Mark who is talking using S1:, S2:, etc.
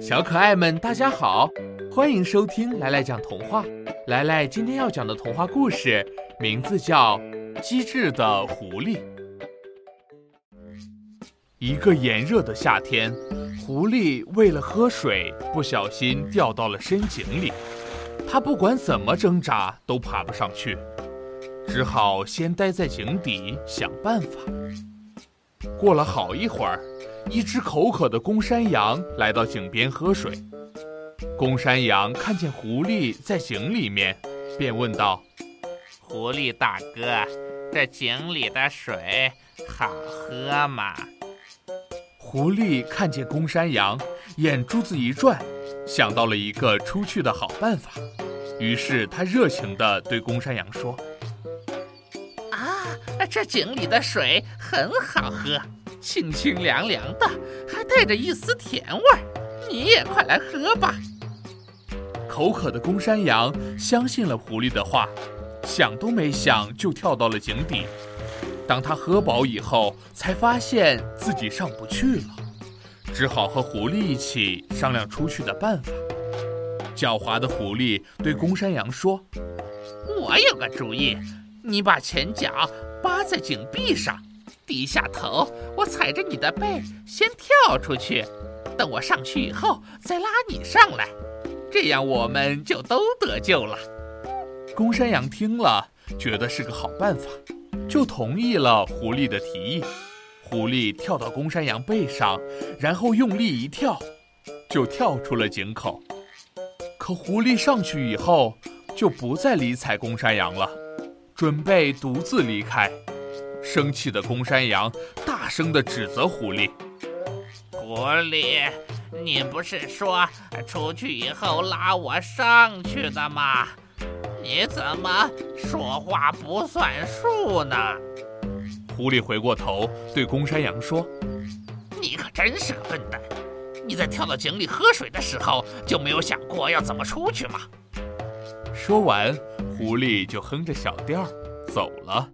S1: 小可爱们，大家好，欢迎收听来来讲童话。来来今天要讲的童话故事名字叫《机智的狐狸》。一个炎热的夏天，狐狸为了喝水，不小心掉到了深井里。它不管怎么挣扎，都爬不上去，只好先待在井底想办法。过了好一会儿。一只口渴的公山羊来到井边喝水。公山羊看见狐狸在井里面，便问道：“
S2: 狐狸大哥，这井里的水好喝吗？”
S1: 狐狸看见公山羊，眼珠子一转，想到了一个出去的好办法。于是他热情地对公山羊说：“
S2: 啊，这井里的水很好喝。”清清凉凉的，还带着一丝甜味儿，你也快来喝吧。
S1: 口渴的公山羊相信了狐狸的话，想都没想就跳到了井底。当他喝饱以后，才发现自己上不去了，只好和狐狸一起商量出去的办法。狡猾的狐狸对公山羊说：“
S2: 我有个主意，你把前脚扒在井壁上。”低下头，我踩着你的背先跳出去，等我上去以后再拉你上来，这样我们就都得救了。
S1: 公山羊听了，觉得是个好办法，就同意了狐狸的提议。狐狸跳到公山羊背上，然后用力一跳，就跳出了井口。可狐狸上去以后，就不再理睬公山羊了，准备独自离开。生气的公山羊大声地指责狐狸：“
S2: 狐狸，你不是说出去以后拉我上去的吗？你怎么说话不算数呢？”
S1: 狐狸回过头对公山羊说：“
S2: 你可真是个笨蛋！你在跳到井里喝水的时候就没有想过要怎么出去吗？”
S1: 说完，狐狸就哼着小调走了。